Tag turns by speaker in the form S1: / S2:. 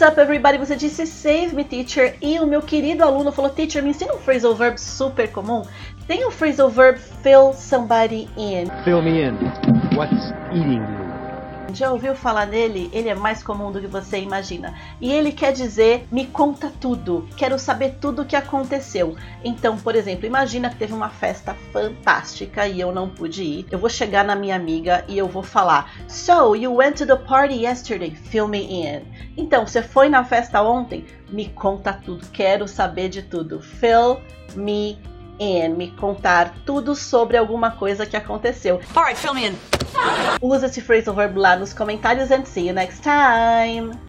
S1: What's up, everybody? Você disse save me, teacher. E o meu querido aluno falou: Teacher, me ensina um phrasal verb super comum. Tem o phrasal verb fill somebody in.
S2: Fill me in. What's eating you?
S1: Já ouviu falar nele? Ele é mais comum do que você imagina. E ele quer dizer me conta tudo, quero saber tudo o que aconteceu. Então, por exemplo, imagina que teve uma festa fantástica e eu não pude ir. Eu vou chegar na minha amiga e eu vou falar: So, you went to the party yesterday, fill me in. Então, você foi na festa ontem? Me conta tudo, quero saber de tudo. Fill me in. Me contar tudo sobre alguma coisa que aconteceu.
S3: Alright, fill me in.
S1: Usa esse phrasal verb lá nos comentários and see you next time!